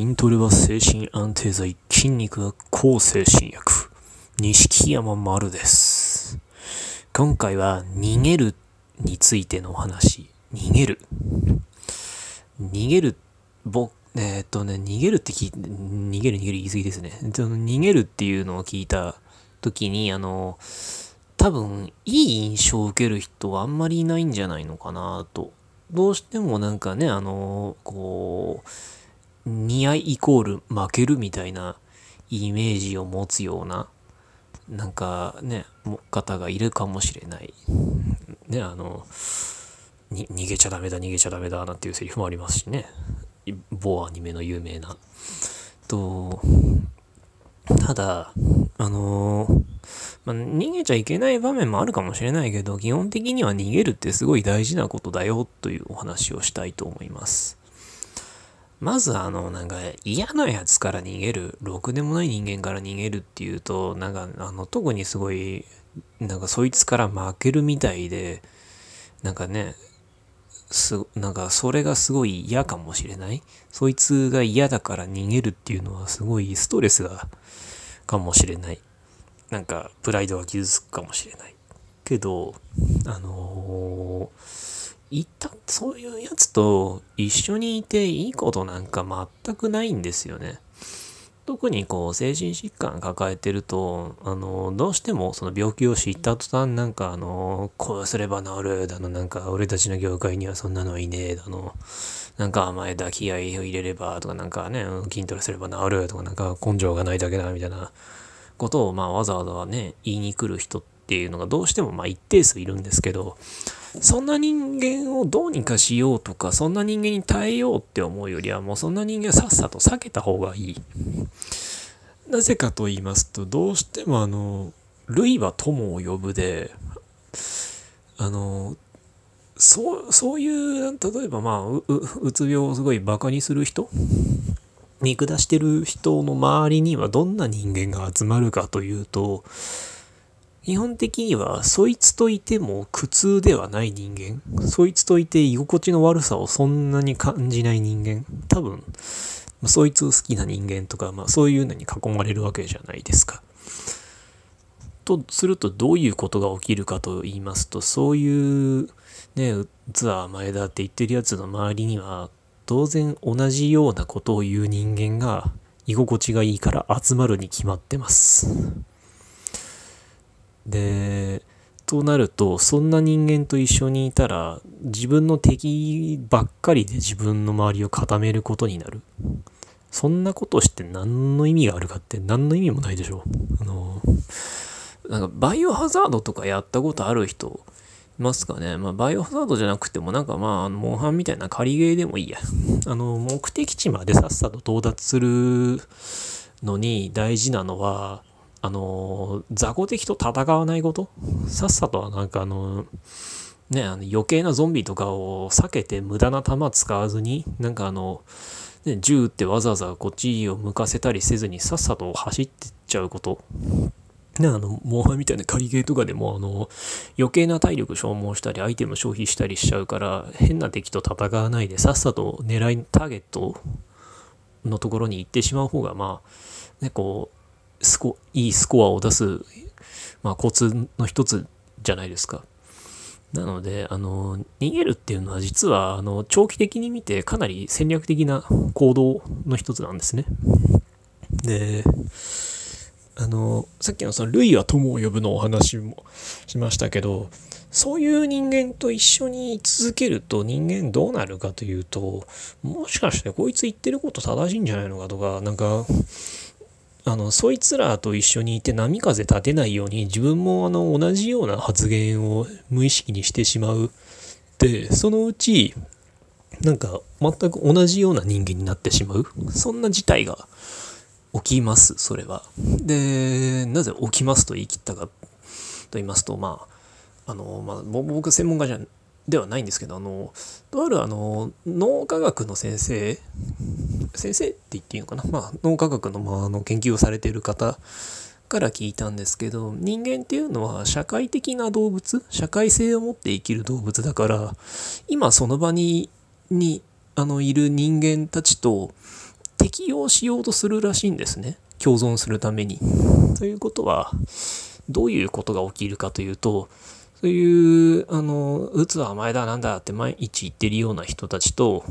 筋トレは精神安定剤、筋肉は抗精神薬。錦山丸です。今回は逃げるについてのお話。逃げる。逃げる、ぼ、えーっとね、逃げるって聞いて、逃げる逃げる言い過ぎですね。逃げるっていうのを聞いた時に、あの、多分、いい印象を受ける人はあんまりいないんじゃないのかなと。どうしてもなんかね、あの、こう、似合いイコール負けるみたいなイメージを持つような、なんかね、方がいるかもしれない。ね、あの、に逃げちゃダメだ、逃げちゃダメだ、なんていうセリフもありますしね。某アニメの有名な。と、ただ、あのまあ、逃げちゃいけない場面もあるかもしれないけど、基本的には逃げるってすごい大事なことだよというお話をしたいと思います。まずあの、なんか嫌なやつから逃げる、ろくでもない人間から逃げるっていうと、なんかあの、特にすごい、なんかそいつから負けるみたいで、なんかね、す、なんかそれがすごい嫌かもしれない？そいつが嫌だから逃げるっていうのはすごいストレスが、かもしれない。なんかプライドが傷つくかもしれない。けど、あのー、一旦そういうやつと一緒にいていいことなんか全くないんですよね。特にこう精神疾患抱えてると、あの、どうしてもその病気を知った途端なんかあの、こうすれば治るだの、なんか俺たちの業界にはそんなのいねえだの、なんか甘えだ気合を入れればとかなんかね、筋トレすれば治るとかなんか根性がないだけだみたいなことをまあわざわざね、言いに来る人っていうのがどうしてもまあ一定数いるんですけど、そんな人間をどうにかしようとか、そんな人間に耐えようって思うよりは、もうそんな人間さっさと避けた方がいい。なぜかと言いますと、どうしてもあの、類は友を呼ぶで、あの、そう、そういう、例えばまあ、う、ううつ病をすごいバカにする人見下してる人の周りにはどんな人間が集まるかというと、基本的にはそいつといても苦痛ではない人間、そいつといて居心地の悪さをそんなに感じない人間、多分、そいつを好きな人間とか、まあそういうのに囲まれるわけじゃないですか。とするとどういうことが起きるかと言いますと、そういうね、ツアー前だって言ってるやつの周りには、当然同じようなことを言う人間が居心地がいいから集まるに決まってます。で、となると、そんな人間と一緒にいたら、自分の敵ばっかりで自分の周りを固めることになる。そんなことして何の意味があるかって何の意味もないでしょ。あの、なんかバイオハザードとかやったことある人いますかね。まあ、バイオハザードじゃなくても、なんかまあ、モンハンみたいな仮ゲーでもいいや。あの、目的地までさっさと到達するのに大事なのは、あの、雑魚敵と戦わないこと？さっさとはなんかあの、ね、あの余計なゾンビとかを避けて無駄な弾使わずに、なんかあの、ね、銃ってわざわざこっちを向かせたりせずにさっさと走ってっちゃうこと。ね、あの、モンハンみたいな仮ゲーとかでも、あの、余計な体力消耗したり、アイテム消費したりしちゃうから、変な敵と戦わないで、さっさと狙い、ターゲットのところに行ってしまう方が、まあ、ね、こう、スコ、いいスコアを出す、まあ、コツの一つじゃないですか。なので、あの、逃げるっていうのは実は、あの、長期的に見てかなり戦略的な行動の一つなんですね。で、あの、さっきのその、類は友を呼ぶのお話もしましたけど、そういう人間と一緒に続けると人間どうなるかというと、もしかしてこいつ言ってること正しいんじゃないのかとか、なんか、あの、そいつらと一緒にいて波風立てないように自分もあの、同じような発言を無意識にしてしまう。で、そのうち、なんか全く同じような人間になってしまう。そんな事態が起きます、それは。で、なぜ起きますと言い切ったかと言いますと、まあ、あの、まあ、僕専門家じゃではないんですけど、あの、とあるあの、脳科学の先生、先生って言っていいのかな？まあ、脳科学の,、まあ、の研究をされている方から聞いたんですけど、人間っていうのは社会的な動物、社会性を持って生きる動物だから、今その場に、に、あの、いる人間たちと、適用しようとするらしいんですね。共存するために。ということは、どういうことが起きるかというと、そういう、あの、うつは前だなんだって毎日言ってるような人たちと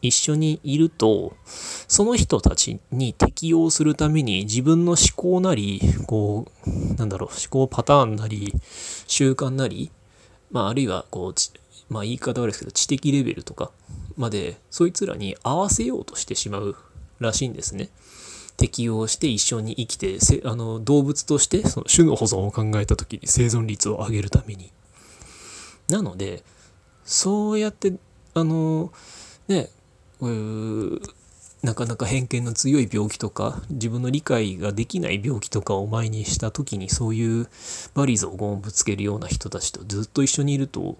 一緒にいると、その人たちに適応するために自分の思考なり、こう、なんだろう、思考パターンなり、習慣なり、まあ、あるいは、こう、まあ、言い方悪いですけど、知的レベルとかまで、そいつらに合わせようとしてしまうらしいんですね。適応して一緒に生きてあの動物としてその種の保存を考えた時に生存率を上げるために。なのでそうやってあのねなかなか偏見の強い病気とか自分の理解ができない病気とかを前にした時にそういうバリ雑言をぶつけるような人たちとずっと一緒にいると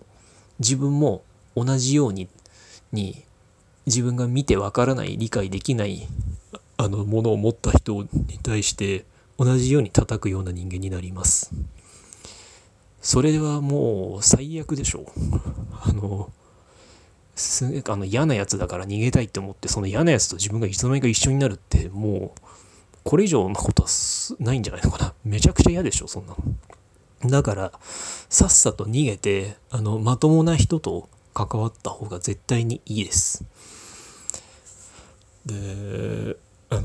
自分も同じようにに自分が見てわからない理解できないあのものを持った人に対して同じように叩くような人間になります。それはもう最悪でしょう。あの、すあの嫌なやつだから逃げたいって思ってその嫌なやつと自分がいつの間にか一緒になるってもうこれ以上のことはないんじゃないのかな。めちゃくちゃ嫌でしょ、そんなの。だから、さっさと逃げて、あの、まともな人と関わった方が絶対にいいです。で、あ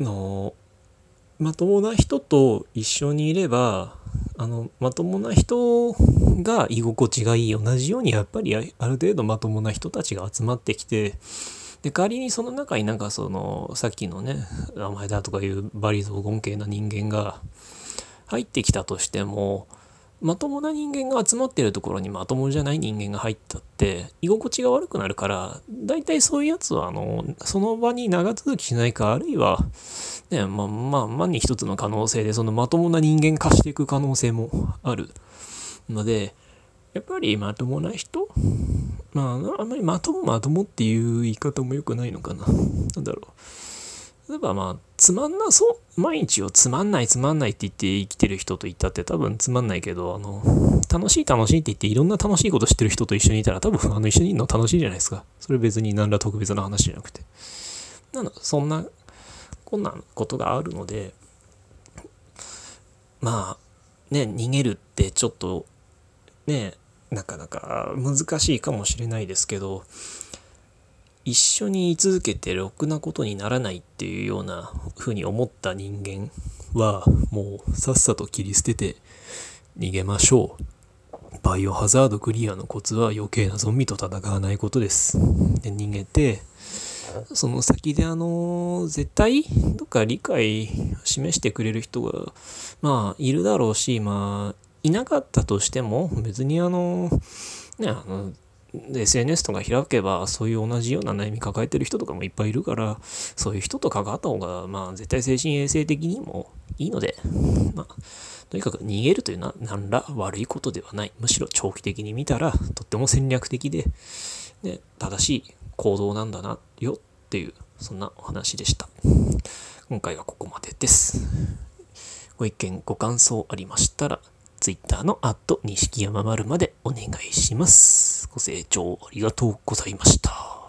のまともな人と一緒にいればあのまともな人が居心地がいい同じようにやっぱりある程度まともな人たちが集まってきてで仮にその中になんかそのさっきのね名前だとかいうバリ雑言系な人間が入ってきたとしてもまともな人間が集まってるところにまともじゃない人間が入ったって居心地が悪くなるから大体そういうやつはあのその場に長続きしないかあるいはねまあまあ万に一つの可能性でそのまともな人間化していく可能性もある。のでやっぱりまともな人まああんまりまともまともっていう言い方も良くないのかな。なんだろう。例えばまあ、つまんなそう、毎日をつまんないつまんないって言って生きてる人といったって多分つまんないけど、あの、楽しい楽しいって言っていろんな楽しいことしてる人と一緒にいたら多分あの一緒にいるの楽しいじゃないですか。それ別に何ら特別な話じゃなくて。なの、そんな、こんなことがあるので、まあ、ね、逃げるってちょっと、ね、なかなか難しいかもしれないですけど、一緒に居続けてろくなことにならないっていうような風に思った人間はもうさっさと切り捨てて逃げましょう。バイオハザードクリアのコツは余計なゾンビと戦わないことです。で逃げてその先であの絶対どっか理解示してくれる人がまあいるだろうしまあいなかったとしても別にあのねあの SNS とか開けばそういう同じような悩み抱えてる人とかもいっぱいいるからそういう人と関わった方がまあ絶対精神衛生的にもいいので まあとにかく逃げるというのは何ら悪いことではない。むしろ長期的に見たらとっても戦略的で、ね、正しい行動なんだなよっていうそんなお話でした。今回はここまでです。ご意見ご感想ありましたら Twitter のアット錦山丸までお願いします。ご清聴ありがとうございました。